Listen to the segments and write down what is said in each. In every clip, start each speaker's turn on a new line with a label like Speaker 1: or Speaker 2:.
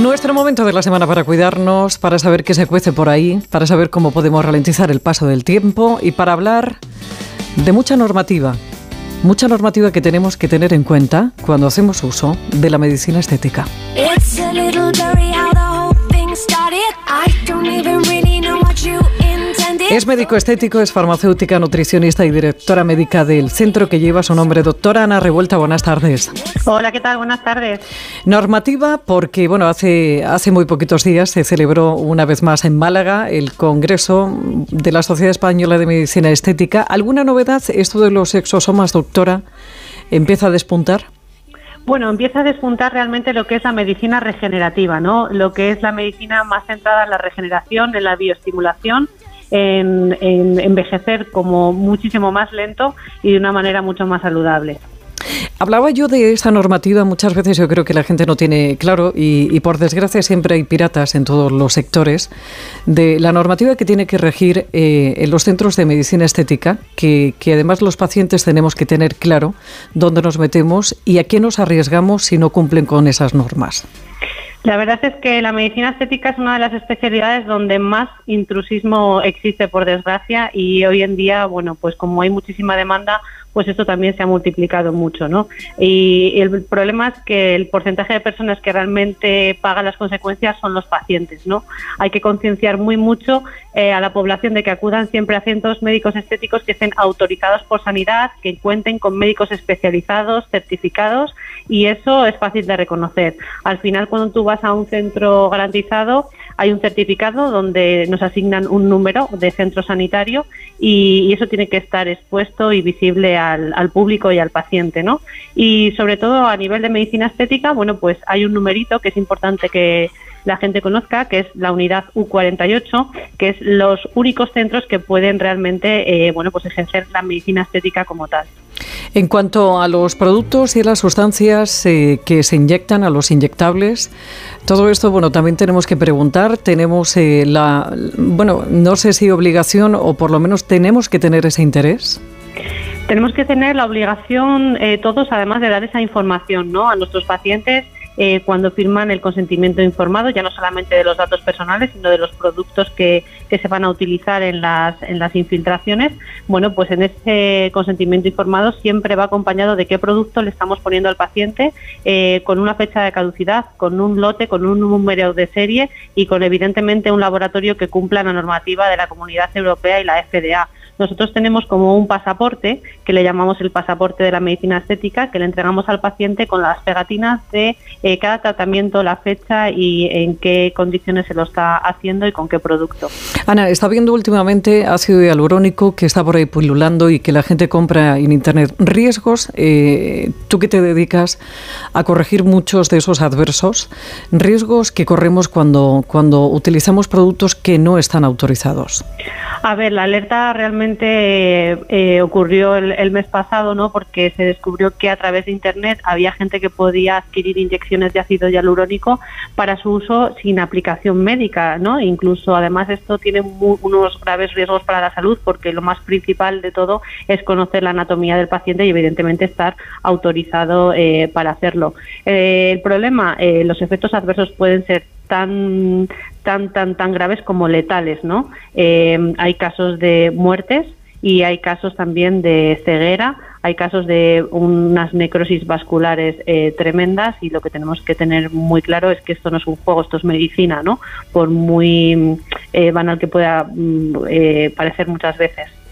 Speaker 1: Nuestro momento de la semana para cuidarnos, para saber qué se cuece por ahí, para saber cómo podemos ralentizar el paso del tiempo y para hablar de mucha normativa. Mucha normativa que tenemos que tener en cuenta cuando hacemos uso de la medicina estética. Es médico estético, es farmacéutica, nutricionista y directora médica del centro que lleva su nombre. Doctora Ana Revuelta, buenas tardes.
Speaker 2: Hola, ¿qué tal? Buenas tardes.
Speaker 1: Normativa, porque bueno, hace, hace muy poquitos días se celebró una vez más en Málaga el Congreso de la Sociedad Española de Medicina Estética. ¿Alguna novedad? Esto de los exosomas, doctora, empieza a despuntar.
Speaker 2: Bueno, empieza a despuntar realmente lo que es la medicina regenerativa, ¿no? Lo que es la medicina más centrada en la regeneración, en la bioestimulación en, envejecer como muchísimo más lento y de una manera mucho más saludable.
Speaker 1: Hablaba yo de esta normativa, muchas veces yo creo que la gente no tiene claro y, por desgracia siempre hay piratas en todos los sectores, de la normativa que tiene que regir eh, en los centros de medicina estética, que, que, además los pacientes tenemos que tener claro dónde nos metemos y a qué nos arriesgamos si no cumplen con esas normas.
Speaker 2: La verdad es que la medicina estética es una de las especialidades donde más intrusismo existe, por desgracia, y hoy en día, bueno, pues como hay muchísima demanda, pues esto también se ha multiplicado mucho, ¿no? Y el problema es que el porcentaje de personas que realmente pagan las consecuencias son los pacientes, ¿no? Hay que concienciar muy mucho eh, a la población de que acudan siempre a centros médicos estéticos que estén autorizados por sanidad, que cuenten con médicos especializados, certificados, y eso es fácil de reconocer. Al final, cuando tú vas a un centro garantizado, hay un certificado donde nos asignan un número de centro sanitario y, eso tiene que estar expuesto y visible al, al, público y al paciente, ¿no? Y sobre todo a nivel de medicina estética, bueno, pues hay un numerito que es importante que la gente conozca, que es la unidad U48, que es los únicos centros que pueden realmente, eh, bueno, pues ejercer la medicina estética como tal.
Speaker 1: En cuanto a los productos y las sustancias eh, que se inyectan, a los inyectables, todo esto, bueno, también tenemos que preguntar, tenemos eh, la, bueno, no sé si obligación o por lo menos tenemos que tener ese interés.
Speaker 2: Tenemos que tener la obligación todos, además de dar esa información, ¿no? A nuestros pacientes eh, cuando firman el consentimiento informado, ya no solamente de los datos personales, sino de los productos que, que se van a utilizar en las, en las infiltraciones. Bueno, pues en ese consentimiento informado siempre va acompañado de qué producto le estamos poniendo al paciente, eh, con una fecha de caducidad, con un lote, con un número de serie y con evidentemente un laboratorio que cumpla la normativa de la Comunidad Europea y la FDA nosotros tenemos como un pasaporte que le llamamos el pasaporte de la medicina estética, que le entregamos al paciente con las pegatinas de eh, cada tratamiento, la fecha y en qué condiciones se lo está haciendo y con qué producto.
Speaker 1: Ana, está viendo últimamente ácido hialurónico que está por ahí pululando y que la gente compra en Internet. ¿Riesgos? Eh, tú que te dedicas a corregir muchos de esos adversos, riesgos que corremos cuando, cuando utilizamos productos que no están autorizados.
Speaker 2: A ver, la alerta realmente eh, ocurrió el, mes pasado, ¿no? Porque se descubrió que a través de Internet había gente que podía adquirir inyecciones de ácido hialurónico para su uso sin aplicación médica, ¿no? Incluso, además, esto tiene unos graves riesgos para la salud porque lo más principal de todo es conocer la anatomía del paciente y, evidentemente, estar autorizado eh, para hacerlo. Eh, el problema, los efectos adversos pueden ser tan tan tan tan graves como letales, ¿no? Eh, hay casos de muertes y hay casos también de ceguera, hay casos de unas necrosis vasculares eh, tremendas y lo que tenemos que tener muy claro es que esto no es un juego, esto es medicina, ¿no? Por muy eh, banal que pueda mm, parecer muchas veces.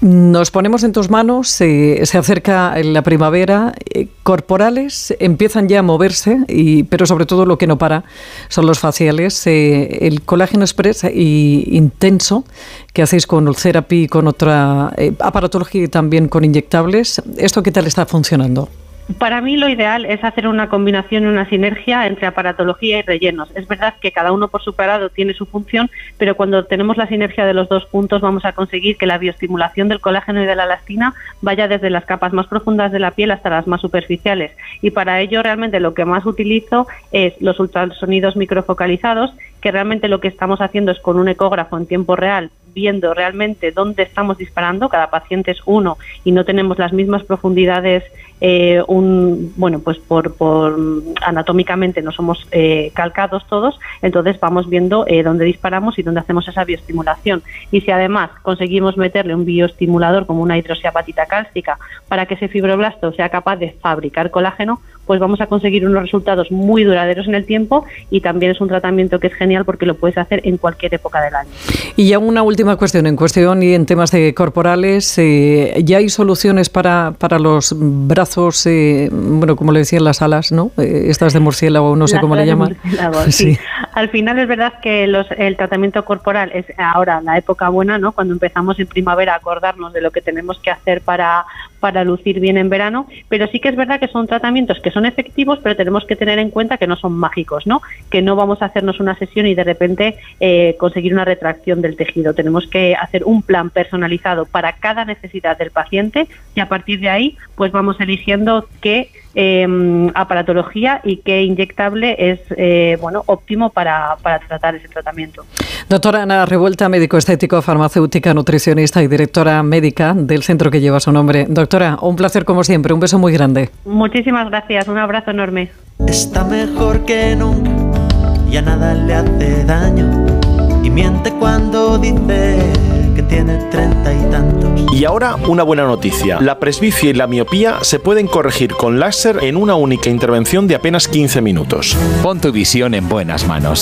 Speaker 1: Nos ponemos en tus manos, se acerca la primavera, eh, corporales empiezan ya a moverse, y, pero sobre todo lo que no para son los faciales. Eh, el colágeno express y intenso que hacéis con Ulcerapi y con otra eh, aparatología y también con inyectables, ¿esto qué tal está funcionando?
Speaker 2: Para mí lo ideal es hacer una combinación y una sinergia entre aparatología y rellenos. Es verdad que cada uno por separado tiene su función, pero cuando tenemos la sinergia de los dos puntos vamos a conseguir que la bioestimulación del colágeno y de la elastina vaya desde las capas más profundas de la piel hasta las más superficiales. Y para ello realmente lo que más utilizo es los ultrasonidos microfocalizados, que realmente lo que estamos haciendo es con un ecógrafo en tiempo real viendo realmente dónde estamos disparando, cada paciente es uno y no tenemos las mismas profundidades eh, un, bueno, pues por, por anatómicamente no somos eh, calcados todos, entonces vamos viendo eh, dónde disparamos y dónde hacemos esa bioestimulación. Y si además conseguimos meterle un bioestimulador como una hidroxiapatita cálcica para que ese fibroblasto sea capaz de fabricar colágeno, pues vamos a conseguir unos resultados muy duraderos en el tiempo y también es un tratamiento que es genial porque lo puedes hacer en cualquier época del año.
Speaker 1: Y ya una última cuestión, en cuestión y en temas de corporales, eh, ¿ya hay soluciones para, para los brazos, eh, bueno, como le decían las alas, ¿no? Eh, estas de murciélago, no sé cómo le llaman.
Speaker 2: Sí. Al final es verdad que los, el tratamiento corporal es ahora la época buena, ¿no? Cuando empezamos en primavera a acordarnos de lo que tenemos que hacer para, para lucir bien en verano, pero sí que es verdad que son tratamientos que son efectivos, pero tenemos que tener en cuenta que no son mágicos, ¿no? Que no vamos a hacernos una sesión y de repente eh, conseguir una retracción del tejido. Tenemos que hacer un plan personalizado para cada necesidad del paciente y a partir de ahí, pues vamos eligiendo qué eh, aparatología y qué inyectable es eh, bueno óptimo para, para tratar ese tratamiento.
Speaker 1: Doctora Ana Revuelta, médico estético, farmacéutica, nutricionista y directora médica del centro que lleva su nombre. Doctora, un placer como siempre, un beso muy grande.
Speaker 2: Muchísimas gracias, un abrazo enorme.
Speaker 3: Está mejor que nunca, ya nada le hace daño y miente cuando dice que tiene treinta y tantos.
Speaker 4: Y ahora una buena noticia. La presbicia y la miopía se pueden corregir con láser en una única intervención de apenas 15 minutos.
Speaker 5: Pon tu visión en buenas manos.